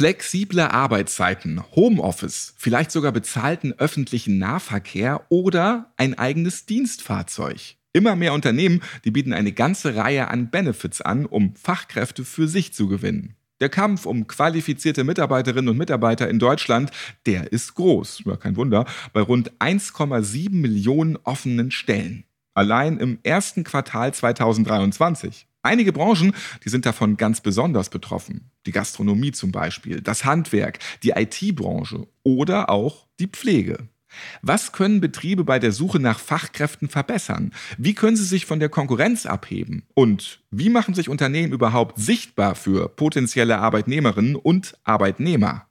Flexible Arbeitszeiten, Homeoffice, vielleicht sogar bezahlten öffentlichen Nahverkehr oder ein eigenes Dienstfahrzeug. Immer mehr Unternehmen, die bieten eine ganze Reihe an Benefits an, um Fachkräfte für sich zu gewinnen. Der Kampf um qualifizierte Mitarbeiterinnen und Mitarbeiter in Deutschland, der ist groß, ja kein Wunder, bei rund 1,7 Millionen offenen Stellen. Allein im ersten Quartal 2023. Einige Branchen, die sind davon ganz besonders betroffen. Die Gastronomie zum Beispiel, das Handwerk, die IT-Branche oder auch die Pflege. Was können Betriebe bei der Suche nach Fachkräften verbessern? Wie können sie sich von der Konkurrenz abheben? Und wie machen sich Unternehmen überhaupt sichtbar für potenzielle Arbeitnehmerinnen und Arbeitnehmer?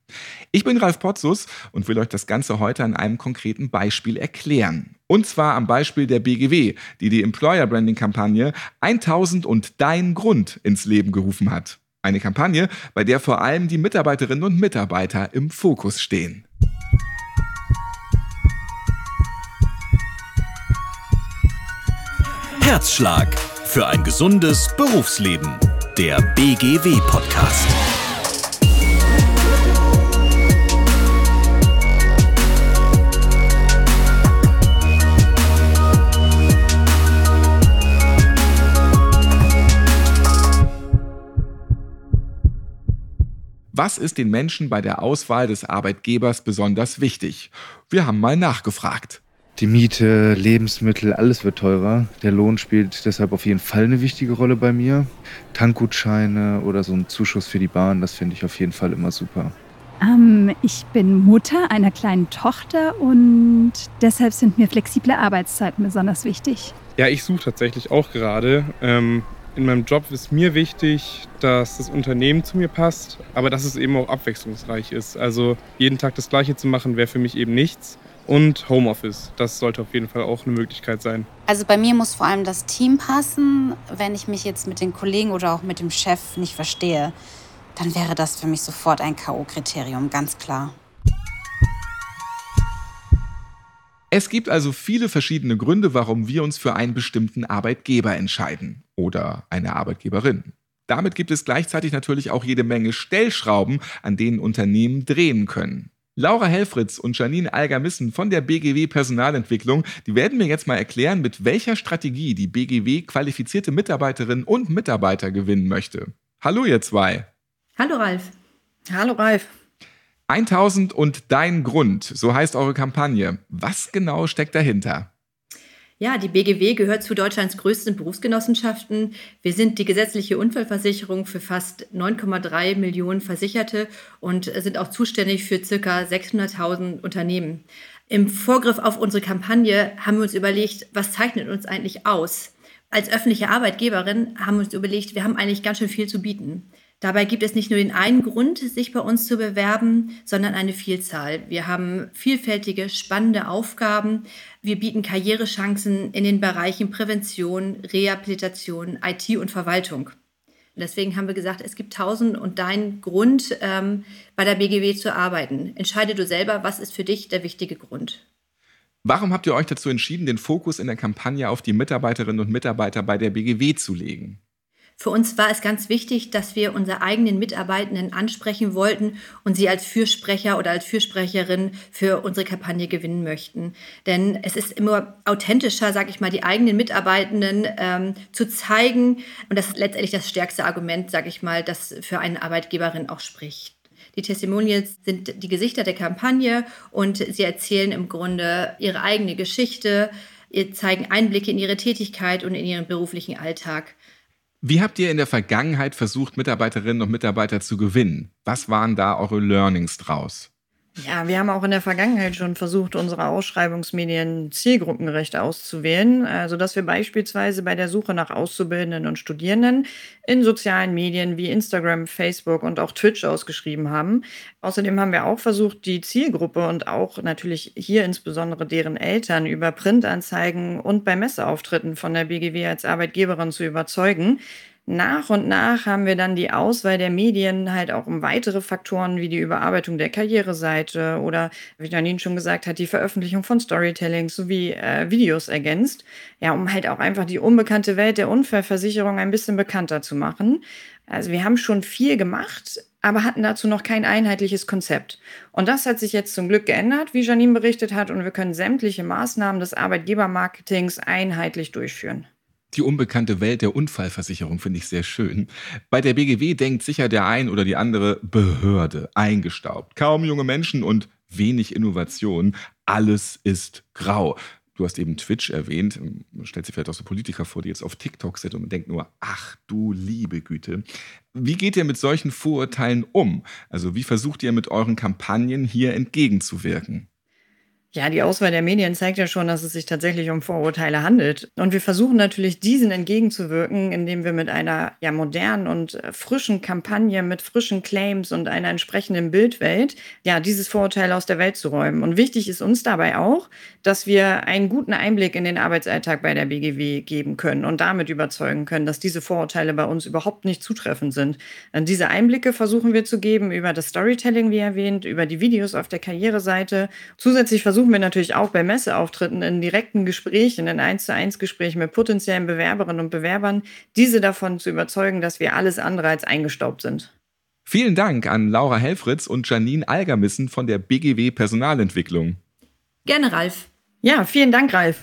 Ich bin Ralf Potzus und will euch das Ganze heute an einem konkreten Beispiel erklären. Und zwar am Beispiel der BGW, die die Employer Branding Kampagne 1000 und dein Grund ins Leben gerufen hat. Eine Kampagne, bei der vor allem die Mitarbeiterinnen und Mitarbeiter im Fokus stehen. Herzschlag für ein gesundes Berufsleben. Der BGW-Podcast. Was ist den Menschen bei der Auswahl des Arbeitgebers besonders wichtig? Wir haben mal nachgefragt. Die Miete, Lebensmittel, alles wird teurer. Der Lohn spielt deshalb auf jeden Fall eine wichtige Rolle bei mir. Tankgutscheine oder so ein Zuschuss für die Bahn, das finde ich auf jeden Fall immer super. Ähm, ich bin Mutter einer kleinen Tochter und deshalb sind mir flexible Arbeitszeiten besonders wichtig. Ja, ich suche tatsächlich auch gerade. Ähm, in meinem Job ist mir wichtig, dass das Unternehmen zu mir passt, aber dass es eben auch abwechslungsreich ist. Also jeden Tag das Gleiche zu machen, wäre für mich eben nichts und Homeoffice. Das sollte auf jeden Fall auch eine Möglichkeit sein. Also bei mir muss vor allem das Team passen. Wenn ich mich jetzt mit den Kollegen oder auch mit dem Chef nicht verstehe, dann wäre das für mich sofort ein KO-Kriterium, ganz klar. Es gibt also viele verschiedene Gründe, warum wir uns für einen bestimmten Arbeitgeber entscheiden oder eine Arbeitgeberin. Damit gibt es gleichzeitig natürlich auch jede Menge Stellschrauben, an denen Unternehmen drehen können. Laura Helfritz und Janine Algermissen von der BGW Personalentwicklung, die werden mir jetzt mal erklären, mit welcher Strategie die BGW qualifizierte Mitarbeiterinnen und Mitarbeiter gewinnen möchte. Hallo ihr zwei. Hallo Ralf. Hallo Ralf. 1000 und dein Grund, so heißt eure Kampagne. Was genau steckt dahinter? Ja, die BGW gehört zu Deutschlands größten Berufsgenossenschaften. Wir sind die gesetzliche Unfallversicherung für fast 9,3 Millionen Versicherte und sind auch zuständig für circa 600.000 Unternehmen. Im Vorgriff auf unsere Kampagne haben wir uns überlegt, was zeichnet uns eigentlich aus? Als öffentliche Arbeitgeberin haben wir uns überlegt, wir haben eigentlich ganz schön viel zu bieten. Dabei gibt es nicht nur den einen Grund, sich bei uns zu bewerben, sondern eine Vielzahl. Wir haben vielfältige, spannende Aufgaben. Wir bieten Karrierechancen in den Bereichen Prävention, Rehabilitation, IT und Verwaltung. deswegen haben wir gesagt, es gibt tausend und dein Grund, ähm, bei der BGW zu arbeiten. Entscheide du selber, was ist für dich der wichtige Grund. Warum habt ihr euch dazu entschieden, den Fokus in der Kampagne auf die Mitarbeiterinnen und Mitarbeiter bei der BGW zu legen? Für uns war es ganz wichtig, dass wir unsere eigenen Mitarbeitenden ansprechen wollten und sie als Fürsprecher oder als Fürsprecherin für unsere Kampagne gewinnen möchten. Denn es ist immer authentischer, sage ich mal, die eigenen Mitarbeitenden ähm, zu zeigen. Und das ist letztendlich das stärkste Argument, sage ich mal, das für eine Arbeitgeberin auch spricht. Die Testimonials sind die Gesichter der Kampagne und sie erzählen im Grunde ihre eigene Geschichte, zeigen Einblicke in ihre Tätigkeit und in ihren beruflichen Alltag. Wie habt ihr in der Vergangenheit versucht, Mitarbeiterinnen und Mitarbeiter zu gewinnen? Was waren da eure Learnings draus? Ja, wir haben auch in der Vergangenheit schon versucht, unsere Ausschreibungsmedien zielgruppengerecht auszuwählen, also dass wir beispielsweise bei der Suche nach Auszubildenden und Studierenden in sozialen Medien wie Instagram, Facebook und auch Twitch ausgeschrieben haben. Außerdem haben wir auch versucht, die Zielgruppe und auch natürlich hier insbesondere deren Eltern über Printanzeigen und bei Messeauftritten von der BGW als Arbeitgeberin zu überzeugen. Nach und nach haben wir dann die Auswahl der Medien halt auch um weitere Faktoren wie die Überarbeitung der Karriereseite oder, wie Janine schon gesagt hat, die Veröffentlichung von Storytelling sowie äh, Videos ergänzt. Ja, um halt auch einfach die unbekannte Welt der Unfallversicherung ein bisschen bekannter zu machen. Also wir haben schon viel gemacht, aber hatten dazu noch kein einheitliches Konzept. Und das hat sich jetzt zum Glück geändert, wie Janine berichtet hat, und wir können sämtliche Maßnahmen des Arbeitgebermarketings einheitlich durchführen. Die unbekannte Welt der Unfallversicherung finde ich sehr schön. Bei der BGW denkt sicher der ein oder die andere Behörde, eingestaubt, kaum junge Menschen und wenig Innovation. Alles ist grau. Du hast eben Twitch erwähnt. Man stellt sich vielleicht auch so Politiker vor, die jetzt auf TikTok sind und denkt nur, ach du liebe Güte. Wie geht ihr mit solchen Vorurteilen um? Also wie versucht ihr mit euren Kampagnen hier entgegenzuwirken? Ja, die Auswahl der Medien zeigt ja schon, dass es sich tatsächlich um Vorurteile handelt. Und wir versuchen natürlich, diesen entgegenzuwirken, indem wir mit einer ja modernen und äh, frischen Kampagne, mit frischen Claims und einer entsprechenden Bildwelt, ja, dieses Vorurteil aus der Welt zu räumen. Und wichtig ist uns dabei auch, dass wir einen guten Einblick in den Arbeitsalltag bei der BGW geben können und damit überzeugen können, dass diese Vorurteile bei uns überhaupt nicht zutreffend sind. Und diese Einblicke versuchen wir zu geben über das Storytelling, wie erwähnt, über die Videos auf der Karriereseite. Zusätzlich versuchen versuchen wir natürlich auch bei Messeauftritten in direkten Gesprächen, in 1 zu 1 Gesprächen mit potenziellen Bewerberinnen und Bewerbern, diese davon zu überzeugen, dass wir alles andere als eingestaubt sind. Vielen Dank an Laura Helfritz und Janine Algermissen von der BGW Personalentwicklung. Gerne, Ralf. Ja, vielen Dank, Ralf.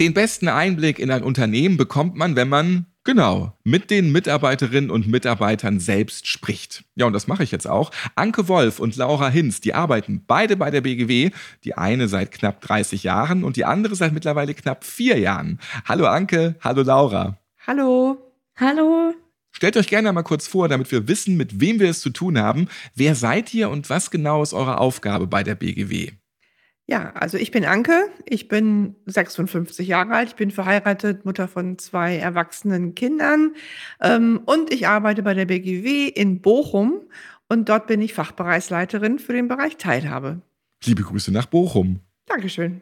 Den besten Einblick in ein Unternehmen bekommt man, wenn man Genau, mit den Mitarbeiterinnen und Mitarbeitern selbst spricht. Ja, und das mache ich jetzt auch. Anke Wolf und Laura Hinz, die arbeiten beide bei der BGW, die eine seit knapp 30 Jahren und die andere seit mittlerweile knapp vier Jahren. Hallo Anke, hallo Laura. Hallo. Hallo. Stellt euch gerne mal kurz vor, damit wir wissen, mit wem wir es zu tun haben. Wer seid ihr und was genau ist eure Aufgabe bei der BGW? Ja, also ich bin Anke, ich bin 56 Jahre alt, ich bin verheiratet, Mutter von zwei erwachsenen Kindern ähm, und ich arbeite bei der BGW in Bochum und dort bin ich Fachbereichsleiterin für den Bereich Teilhabe. Liebe Grüße nach Bochum. Dankeschön.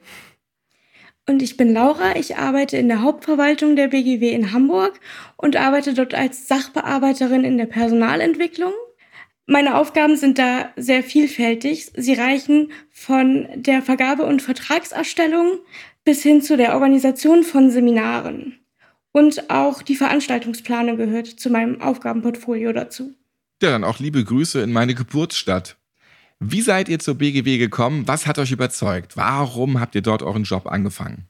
Und ich bin Laura, ich arbeite in der Hauptverwaltung der BGW in Hamburg und arbeite dort als Sachbearbeiterin in der Personalentwicklung. Meine Aufgaben sind da sehr vielfältig. Sie reichen von der Vergabe- und Vertragserstellung bis hin zu der Organisation von Seminaren. Und auch die Veranstaltungsplanung gehört zu meinem Aufgabenportfolio dazu. Ja, dann auch liebe Grüße in meine Geburtsstadt. Wie seid ihr zur BGW gekommen? Was hat euch überzeugt? Warum habt ihr dort euren Job angefangen?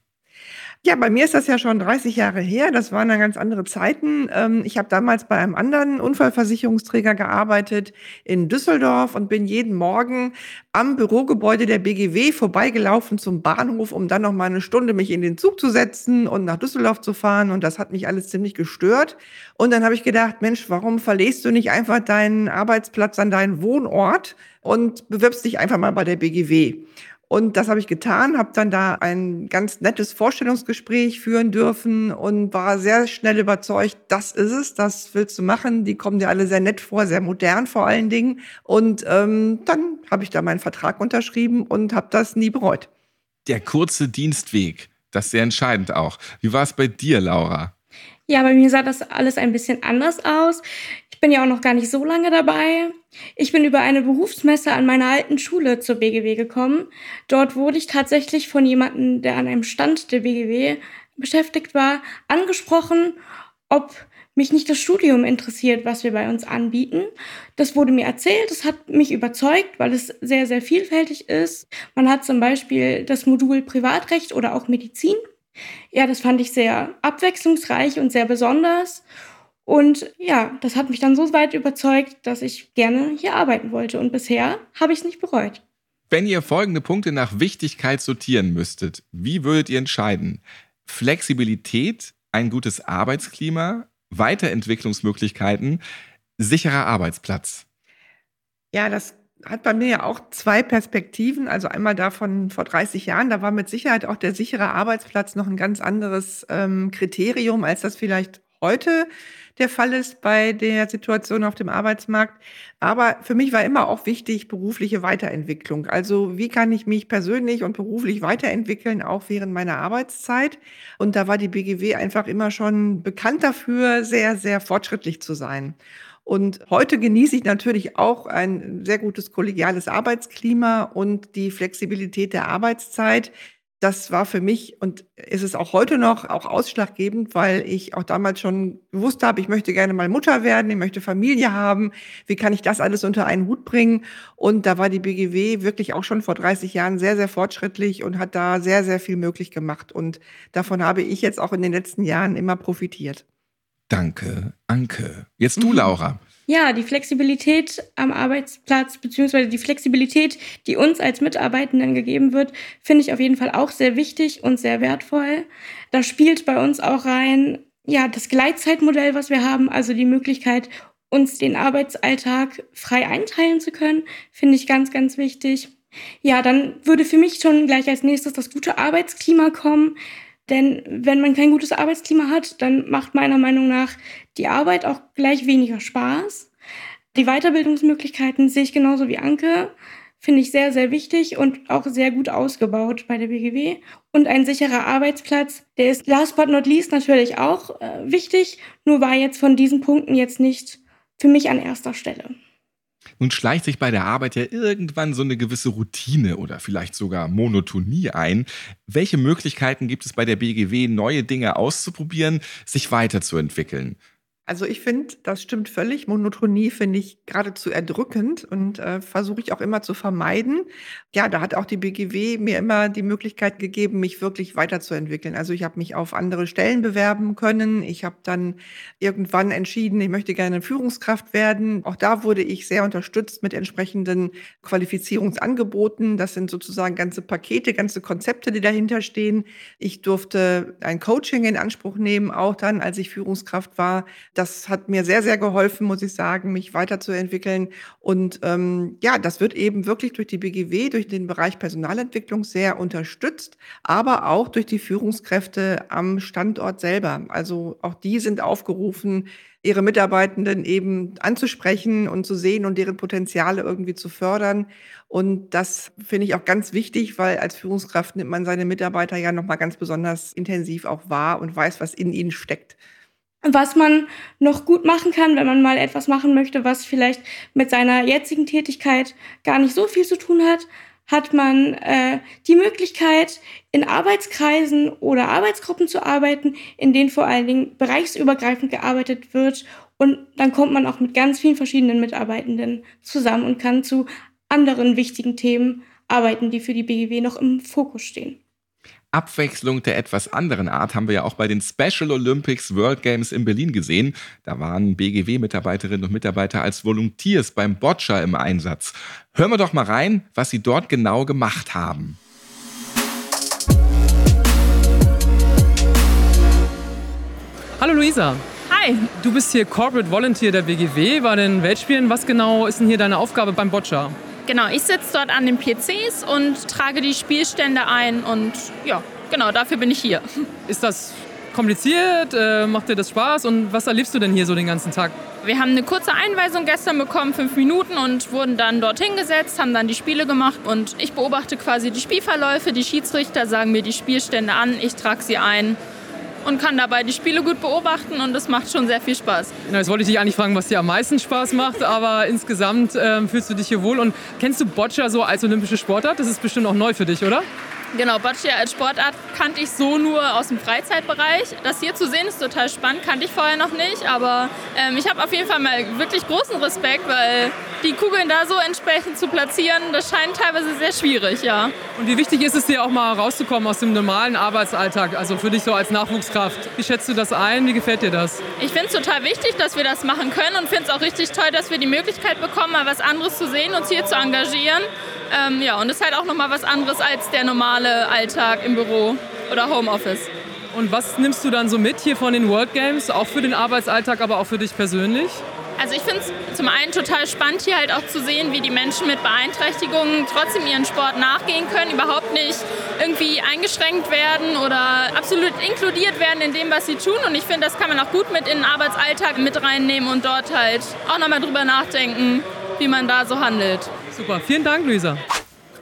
Ja, bei mir ist das ja schon 30 Jahre her. Das waren dann ganz andere Zeiten. Ähm, ich habe damals bei einem anderen Unfallversicherungsträger gearbeitet in Düsseldorf und bin jeden Morgen am Bürogebäude der BGW vorbeigelaufen zum Bahnhof, um dann noch mal eine Stunde mich in den Zug zu setzen und nach Düsseldorf zu fahren. Und das hat mich alles ziemlich gestört. Und dann habe ich gedacht, Mensch, warum verlässt du nicht einfach deinen Arbeitsplatz an deinen Wohnort und bewirbst dich einfach mal bei der BGW? Und das habe ich getan, habe dann da ein ganz nettes Vorstellungsgespräch führen dürfen und war sehr schnell überzeugt, das ist es, das willst du machen. Die kommen dir alle sehr nett vor, sehr modern vor allen Dingen. Und ähm, dann habe ich da meinen Vertrag unterschrieben und habe das nie bereut. Der kurze Dienstweg, das ist sehr entscheidend auch. Wie war es bei dir, Laura? Ja, bei mir sah das alles ein bisschen anders aus. Ich bin ja auch noch gar nicht so lange dabei. Ich bin über eine Berufsmesse an meiner alten Schule zur BGW gekommen. Dort wurde ich tatsächlich von jemandem, der an einem Stand der BGW beschäftigt war, angesprochen, ob mich nicht das Studium interessiert, was wir bei uns anbieten. Das wurde mir erzählt, das hat mich überzeugt, weil es sehr, sehr vielfältig ist. Man hat zum Beispiel das Modul Privatrecht oder auch Medizin. Ja, das fand ich sehr abwechslungsreich und sehr besonders. Und ja, das hat mich dann so weit überzeugt, dass ich gerne hier arbeiten wollte. Und bisher habe ich es nicht bereut. Wenn ihr folgende Punkte nach Wichtigkeit sortieren müsstet, wie würdet ihr entscheiden? Flexibilität, ein gutes Arbeitsklima, Weiterentwicklungsmöglichkeiten, sicherer Arbeitsplatz. Ja, das hat bei mir ja auch zwei Perspektiven. Also einmal davon vor 30 Jahren, da war mit Sicherheit auch der sichere Arbeitsplatz noch ein ganz anderes ähm, Kriterium, als das vielleicht heute der Fall ist bei der Situation auf dem Arbeitsmarkt. Aber für mich war immer auch wichtig berufliche Weiterentwicklung. Also wie kann ich mich persönlich und beruflich weiterentwickeln, auch während meiner Arbeitszeit? Und da war die BGW einfach immer schon bekannt dafür, sehr, sehr fortschrittlich zu sein. Und heute genieße ich natürlich auch ein sehr gutes kollegiales Arbeitsklima und die Flexibilität der Arbeitszeit das war für mich und ist es auch heute noch auch ausschlaggebend, weil ich auch damals schon gewusst habe, ich möchte gerne mal Mutter werden, ich möchte Familie haben. Wie kann ich das alles unter einen Hut bringen? Und da war die BGW wirklich auch schon vor 30 Jahren sehr, sehr fortschrittlich und hat da sehr, sehr viel möglich gemacht. Und davon habe ich jetzt auch in den letzten Jahren immer profitiert. Danke, Anke. Jetzt du, mhm. Laura. Ja, die Flexibilität am Arbeitsplatz beziehungsweise die Flexibilität, die uns als Mitarbeitenden gegeben wird, finde ich auf jeden Fall auch sehr wichtig und sehr wertvoll. Da spielt bei uns auch rein, ja, das Gleitzeitmodell, was wir haben, also die Möglichkeit, uns den Arbeitsalltag frei einteilen zu können, finde ich ganz, ganz wichtig. Ja, dann würde für mich schon gleich als nächstes das gute Arbeitsklima kommen. Denn wenn man kein gutes Arbeitsklima hat, dann macht meiner Meinung nach die Arbeit auch gleich weniger Spaß. Die Weiterbildungsmöglichkeiten sehe ich genauso wie Anke. Finde ich sehr, sehr wichtig und auch sehr gut ausgebaut bei der BGW. Und ein sicherer Arbeitsplatz, der ist last but not least natürlich auch äh, wichtig, nur war jetzt von diesen Punkten jetzt nicht für mich an erster Stelle. Nun schleicht sich bei der Arbeit ja irgendwann so eine gewisse Routine oder vielleicht sogar Monotonie ein. Welche Möglichkeiten gibt es bei der BGW, neue Dinge auszuprobieren, sich weiterzuentwickeln? Also ich finde, das stimmt völlig. Monotonie finde ich geradezu erdrückend und äh, versuche ich auch immer zu vermeiden. Ja, da hat auch die BGW mir immer die Möglichkeit gegeben, mich wirklich weiterzuentwickeln. Also ich habe mich auf andere Stellen bewerben können. Ich habe dann irgendwann entschieden, ich möchte gerne Führungskraft werden. Auch da wurde ich sehr unterstützt mit entsprechenden Qualifizierungsangeboten. Das sind sozusagen ganze Pakete, ganze Konzepte, die dahinter stehen. Ich durfte ein Coaching in Anspruch nehmen, auch dann, als ich Führungskraft war das hat mir sehr, sehr geholfen, muss ich sagen, mich weiterzuentwickeln. Und ähm, ja, das wird eben wirklich durch die BGW, durch den Bereich Personalentwicklung sehr unterstützt, aber auch durch die Führungskräfte am Standort selber. Also auch die sind aufgerufen, ihre Mitarbeitenden eben anzusprechen und zu sehen und deren Potenziale irgendwie zu fördern. Und das finde ich auch ganz wichtig, weil als Führungskraft nimmt man seine Mitarbeiter ja nochmal ganz besonders intensiv auch wahr und weiß, was in ihnen steckt was man noch gut machen kann, wenn man mal etwas machen möchte, was vielleicht mit seiner jetzigen Tätigkeit gar nicht so viel zu tun hat, hat man äh, die Möglichkeit, in Arbeitskreisen oder Arbeitsgruppen zu arbeiten, in denen vor allen Dingen bereichsübergreifend gearbeitet wird. Und dann kommt man auch mit ganz vielen verschiedenen Mitarbeitenden zusammen und kann zu anderen wichtigen Themen arbeiten, die für die BGW noch im Fokus stehen. Abwechslung der etwas anderen Art haben wir ja auch bei den Special Olympics World Games in Berlin gesehen. Da waren BGW-Mitarbeiterinnen und Mitarbeiter als Volunteers beim Boccia im Einsatz. Hören wir doch mal rein, was sie dort genau gemacht haben. Hallo Luisa. Hi. Du bist hier Corporate Volunteer der BGW bei den Weltspielen. Was genau ist denn hier deine Aufgabe beim Boccia? Genau, ich sitze dort an den PCs und trage die Spielstände ein und ja, genau, dafür bin ich hier. Ist das kompliziert? Äh, macht dir das Spaß? Und was erlebst du denn hier so den ganzen Tag? Wir haben eine kurze Einweisung gestern bekommen, fünf Minuten, und wurden dann dorthin gesetzt, haben dann die Spiele gemacht. Und ich beobachte quasi die Spielverläufe. Die Schiedsrichter sagen mir die Spielstände an, ich trage sie ein und kann dabei die Spiele gut beobachten und das macht schon sehr viel Spaß. Genau, jetzt wollte ich dich eigentlich fragen, was dir am meisten Spaß macht, aber insgesamt ähm, fühlst du dich hier wohl. Und kennst du Boccia so als olympische Sportart? Das ist bestimmt auch neu für dich, oder? Genau, Boccia als Sportart kannte ich so nur aus dem Freizeitbereich. Das hier zu sehen ist total spannend, kannte ich vorher noch nicht. Aber ähm, ich habe auf jeden Fall mal wirklich großen Respekt, weil die Kugeln da so entsprechend zu platzieren, das scheint teilweise sehr schwierig, ja. Und wie wichtig ist es dir auch mal rauszukommen aus dem normalen Arbeitsalltag, also für dich so als Nachwuchskraft? Wie schätzt du das ein? Wie gefällt dir das? Ich finde es total wichtig, dass wir das machen können und finde es auch richtig toll, dass wir die Möglichkeit bekommen, mal was anderes zu sehen, uns hier zu engagieren. Ähm, ja, und es ist halt auch nochmal was anderes als der normale Alltag im Büro oder Homeoffice. Und was nimmst du dann so mit hier von den World Games, auch für den Arbeitsalltag, aber auch für dich persönlich? Also ich finde es zum einen total spannend, hier halt auch zu sehen, wie die Menschen mit Beeinträchtigungen trotzdem ihren Sport nachgehen können, überhaupt nicht irgendwie eingeschränkt werden oder absolut inkludiert werden in dem, was sie tun. Und ich finde, das kann man auch gut mit in den Arbeitsalltag mit reinnehmen und dort halt auch nochmal drüber nachdenken, wie man da so handelt. Super, vielen Dank, Luisa.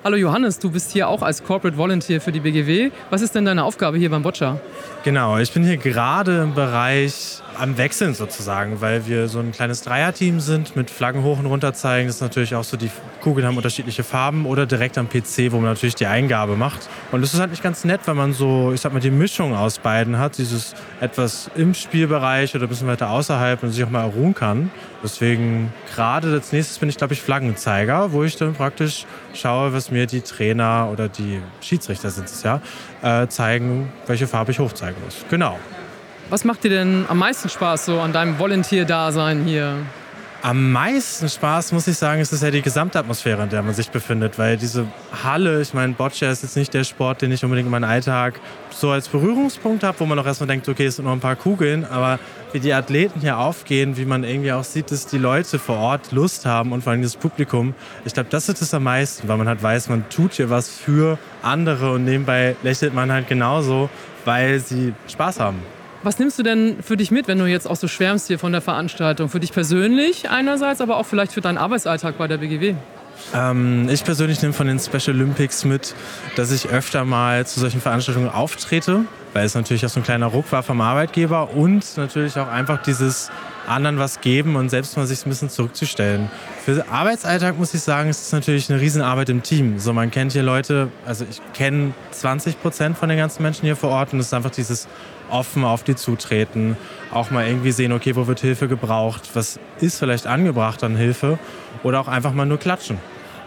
Hallo Johannes, du bist hier auch als Corporate Volunteer für die BGW. Was ist denn deine Aufgabe hier beim Boccia? Genau, ich bin hier gerade im Bereich am Wechseln sozusagen, weil wir so ein kleines Dreierteam sind mit Flaggen hoch und runter zeigen. Das ist natürlich auch so, die Kugeln haben unterschiedliche Farben oder direkt am PC, wo man natürlich die Eingabe macht. Und das ist halt nicht ganz nett, wenn man so, ich sag mal, die Mischung aus beiden hat, dieses etwas im Spielbereich oder ein bisschen weiter außerhalb und sich auch mal erruhen kann. Deswegen gerade als nächstes bin ich, glaube ich, Flaggenzeiger, wo ich dann praktisch schaue, was mir die Trainer oder die Schiedsrichter sind es ja, äh, zeigen, welche Farbe ich hochzeigen muss. Genau. Was macht dir denn am meisten Spaß so an deinem Volunteer-Dasein hier? Am meisten Spaß, muss ich sagen, ist es ja die Gesamtatmosphäre, in der man sich befindet. Weil diese Halle, ich meine, Boccia ist jetzt nicht der Sport, den ich unbedingt in meinem Alltag so als Berührungspunkt habe, wo man auch erstmal denkt, okay, es sind noch ein paar Kugeln. Aber wie die Athleten hier aufgehen, wie man irgendwie auch sieht, dass die Leute vor Ort Lust haben und vor allem das Publikum, ich glaube, das ist es am meisten, weil man halt weiß, man tut hier was für andere und nebenbei lächelt man halt genauso, weil sie Spaß haben. Was nimmst du denn für dich mit, wenn du jetzt auch so schwärmst hier von der Veranstaltung? Für dich persönlich einerseits, aber auch vielleicht für deinen Arbeitsalltag bei der BGW? Ähm, ich persönlich nehme von den Special Olympics mit, dass ich öfter mal zu solchen Veranstaltungen auftrete, weil es natürlich auch so ein kleiner Ruck war vom Arbeitgeber und natürlich auch einfach dieses anderen was geben und selbst mal sich ein bisschen zurückzustellen. Für den Arbeitsalltag muss ich sagen, ist es natürlich eine Riesenarbeit im Team. So, man kennt hier Leute, also ich kenne 20 Prozent von den ganzen Menschen hier vor Ort und es ist einfach dieses offen auf die zutreten, auch mal irgendwie sehen, okay, wo wird Hilfe gebraucht, was ist vielleicht angebracht an Hilfe oder auch einfach mal nur klatschen.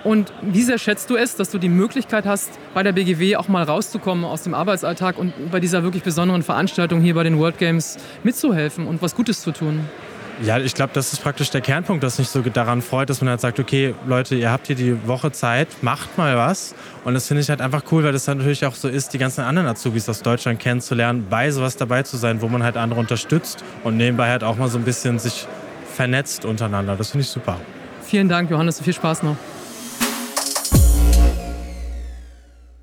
Und wie sehr schätzt du es, dass du die Möglichkeit hast, bei der BGW auch mal rauszukommen aus dem Arbeitsalltag und bei dieser wirklich besonderen Veranstaltung hier bei den World Games mitzuhelfen und was Gutes zu tun? Ja, ich glaube, das ist praktisch der Kernpunkt, dass mich so daran freut, dass man halt sagt, okay, Leute, ihr habt hier die Woche Zeit, macht mal was. Und das finde ich halt einfach cool, weil das natürlich auch so ist, die ganzen anderen Azubis aus Deutschland kennenzulernen, bei sowas dabei zu sein, wo man halt andere unterstützt und nebenbei halt auch mal so ein bisschen sich vernetzt untereinander. Das finde ich super. Vielen Dank, Johannes, viel Spaß noch.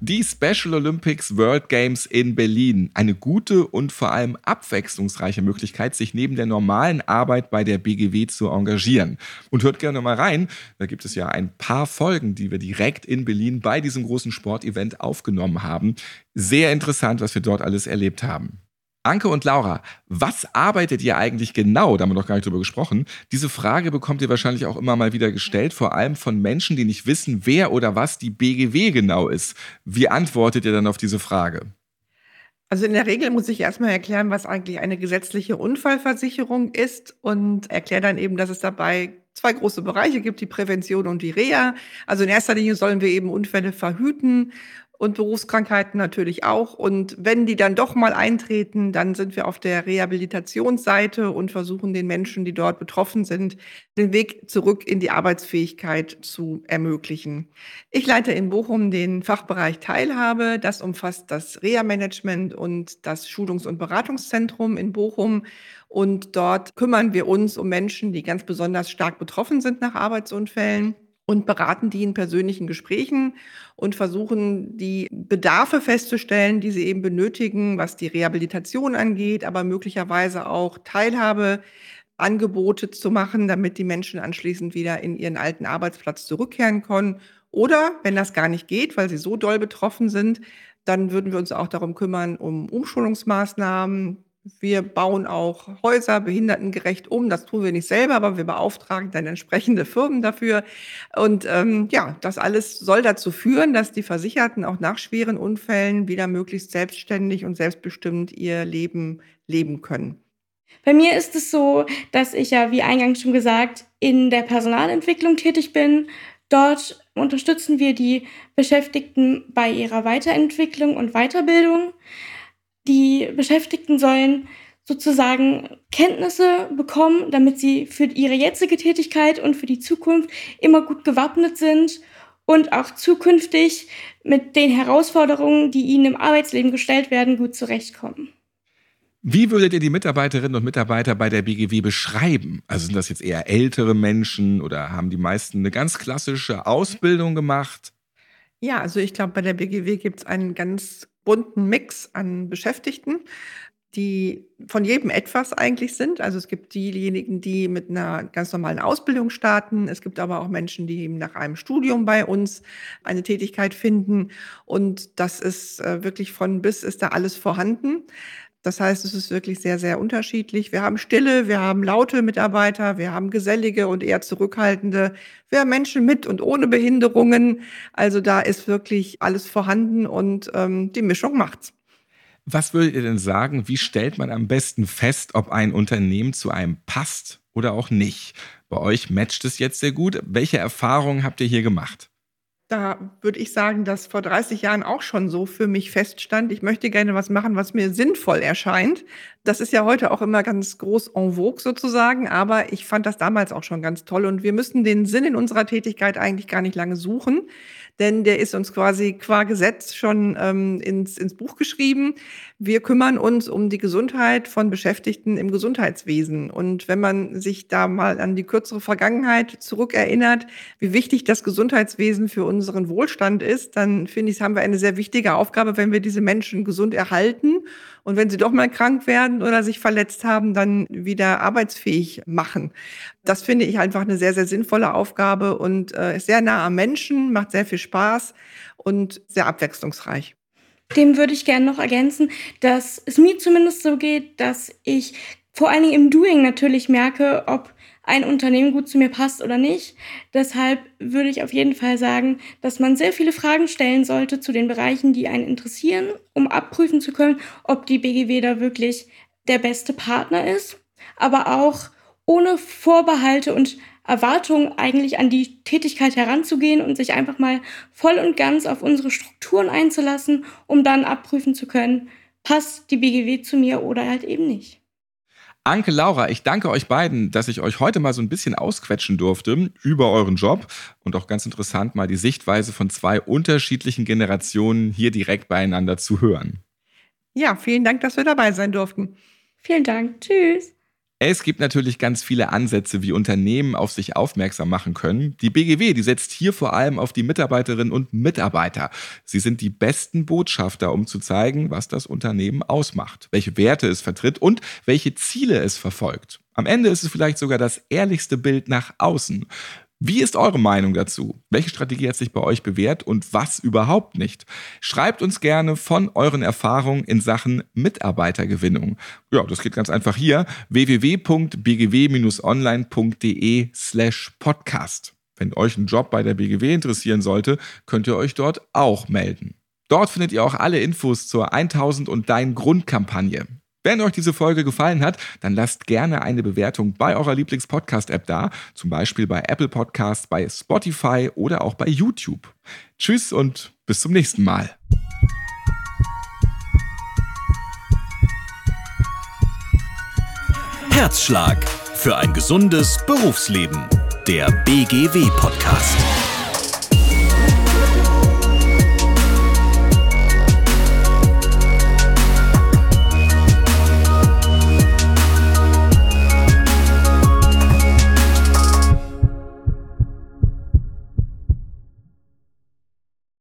Die Special Olympics World Games in Berlin. Eine gute und vor allem abwechslungsreiche Möglichkeit, sich neben der normalen Arbeit bei der BGW zu engagieren. Und hört gerne mal rein, da gibt es ja ein paar Folgen, die wir direkt in Berlin bei diesem großen Sportevent aufgenommen haben. Sehr interessant, was wir dort alles erlebt haben. Anke und Laura, was arbeitet ihr eigentlich genau? Da haben wir noch gar nicht drüber gesprochen. Diese Frage bekommt ihr wahrscheinlich auch immer mal wieder gestellt, vor allem von Menschen, die nicht wissen, wer oder was die BGW genau ist. Wie antwortet ihr dann auf diese Frage? Also in der Regel muss ich erstmal erklären, was eigentlich eine gesetzliche Unfallversicherung ist und erkläre dann eben, dass es dabei zwei große Bereiche gibt, die Prävention und die Reha. Also in erster Linie sollen wir eben Unfälle verhüten und Berufskrankheiten natürlich auch. Und wenn die dann doch mal eintreten, dann sind wir auf der Rehabilitationsseite und versuchen den Menschen, die dort betroffen sind, den Weg zurück in die Arbeitsfähigkeit zu ermöglichen. Ich leite in Bochum den Fachbereich Teilhabe. Das umfasst das Reha-Management und das Schulungs- und Beratungszentrum in Bochum. Und dort kümmern wir uns um Menschen, die ganz besonders stark betroffen sind nach Arbeitsunfällen und beraten die in persönlichen Gesprächen und versuchen, die Bedarfe festzustellen, die sie eben benötigen, was die Rehabilitation angeht, aber möglicherweise auch Teilhabe. Angebote zu machen, damit die Menschen anschließend wieder in ihren alten Arbeitsplatz zurückkehren können. Oder wenn das gar nicht geht, weil sie so doll betroffen sind, dann würden wir uns auch darum kümmern, um Umschulungsmaßnahmen, wir bauen auch Häuser behindertengerecht um. Das tun wir nicht selber, aber wir beauftragen dann entsprechende Firmen dafür. Und ähm, ja, das alles soll dazu führen, dass die Versicherten auch nach schweren Unfällen wieder möglichst selbstständig und selbstbestimmt ihr Leben leben können. Bei mir ist es so, dass ich ja, wie eingangs schon gesagt, in der Personalentwicklung tätig bin. Dort unterstützen wir die Beschäftigten bei ihrer Weiterentwicklung und Weiterbildung. Die Beschäftigten sollen sozusagen Kenntnisse bekommen, damit sie für ihre jetzige Tätigkeit und für die Zukunft immer gut gewappnet sind und auch zukünftig mit den Herausforderungen, die ihnen im Arbeitsleben gestellt werden, gut zurechtkommen. Wie würdet ihr die Mitarbeiterinnen und Mitarbeiter bei der BGW beschreiben? Also sind das jetzt eher ältere Menschen oder haben die meisten eine ganz klassische Ausbildung gemacht? Ja, also ich glaube, bei der BGW gibt es einen ganz bunten Mix an Beschäftigten, die von jedem etwas eigentlich sind. Also es gibt diejenigen, die mit einer ganz normalen Ausbildung starten. Es gibt aber auch Menschen, die eben nach einem Studium bei uns eine Tätigkeit finden. Und das ist äh, wirklich von bis ist da alles vorhanden. Das heißt, es ist wirklich sehr, sehr unterschiedlich. Wir haben stille, wir haben laute Mitarbeiter, wir haben gesellige und eher zurückhaltende, wir haben Menschen mit und ohne Behinderungen. Also da ist wirklich alles vorhanden und ähm, die Mischung macht's. Was würdet ihr denn sagen, wie stellt man am besten fest, ob ein Unternehmen zu einem passt oder auch nicht? Bei euch matcht es jetzt sehr gut. Welche Erfahrungen habt ihr hier gemacht? Da würde ich sagen, dass vor 30 Jahren auch schon so für mich feststand, ich möchte gerne was machen, was mir sinnvoll erscheint. Das ist ja heute auch immer ganz groß en vogue sozusagen, aber ich fand das damals auch schon ganz toll und wir müssen den Sinn in unserer Tätigkeit eigentlich gar nicht lange suchen denn der ist uns quasi qua Gesetz schon ähm, ins, ins Buch geschrieben. Wir kümmern uns um die Gesundheit von Beschäftigten im Gesundheitswesen. Und wenn man sich da mal an die kürzere Vergangenheit zurückerinnert, wie wichtig das Gesundheitswesen für unseren Wohlstand ist, dann finde ich, haben wir eine sehr wichtige Aufgabe, wenn wir diese Menschen gesund erhalten und wenn sie doch mal krank werden oder sich verletzt haben, dann wieder arbeitsfähig machen. Das finde ich einfach eine sehr, sehr sinnvolle Aufgabe und äh, ist sehr nah am Menschen, macht sehr viel Spaß und sehr abwechslungsreich. Dem würde ich gerne noch ergänzen, dass es mir zumindest so geht, dass ich vor allen Dingen im Doing natürlich merke, ob ein Unternehmen gut zu mir passt oder nicht. Deshalb würde ich auf jeden Fall sagen, dass man sehr viele Fragen stellen sollte zu den Bereichen, die einen interessieren, um abprüfen zu können, ob die BGW da wirklich der beste Partner ist, aber auch ohne Vorbehalte und Erwartungen eigentlich an die Tätigkeit heranzugehen und sich einfach mal voll und ganz auf unsere Strukturen einzulassen, um dann abprüfen zu können, passt die BGW zu mir oder halt eben nicht. Anke, Laura, ich danke euch beiden, dass ich euch heute mal so ein bisschen ausquetschen durfte über euren Job und auch ganz interessant mal die Sichtweise von zwei unterschiedlichen Generationen hier direkt beieinander zu hören. Ja, vielen Dank, dass wir dabei sein durften. Vielen Dank. Tschüss. Es gibt natürlich ganz viele Ansätze, wie Unternehmen auf sich aufmerksam machen können. Die BGW, die setzt hier vor allem auf die Mitarbeiterinnen und Mitarbeiter. Sie sind die besten Botschafter, um zu zeigen, was das Unternehmen ausmacht, welche Werte es vertritt und welche Ziele es verfolgt. Am Ende ist es vielleicht sogar das ehrlichste Bild nach außen. Wie ist eure Meinung dazu? Welche Strategie hat sich bei euch bewährt und was überhaupt nicht? Schreibt uns gerne von euren Erfahrungen in Sachen Mitarbeitergewinnung. Ja, das geht ganz einfach hier www.bgw-online.de slash podcast. Wenn euch ein Job bei der BGW interessieren sollte, könnt ihr euch dort auch melden. Dort findet ihr auch alle Infos zur 1000 und Dein Grundkampagne. Wenn euch diese Folge gefallen hat, dann lasst gerne eine Bewertung bei eurer Lieblings-Podcast-App da, zum Beispiel bei Apple Podcasts, bei Spotify oder auch bei YouTube. Tschüss und bis zum nächsten Mal. Herzschlag für ein gesundes Berufsleben. Der BGW-Podcast.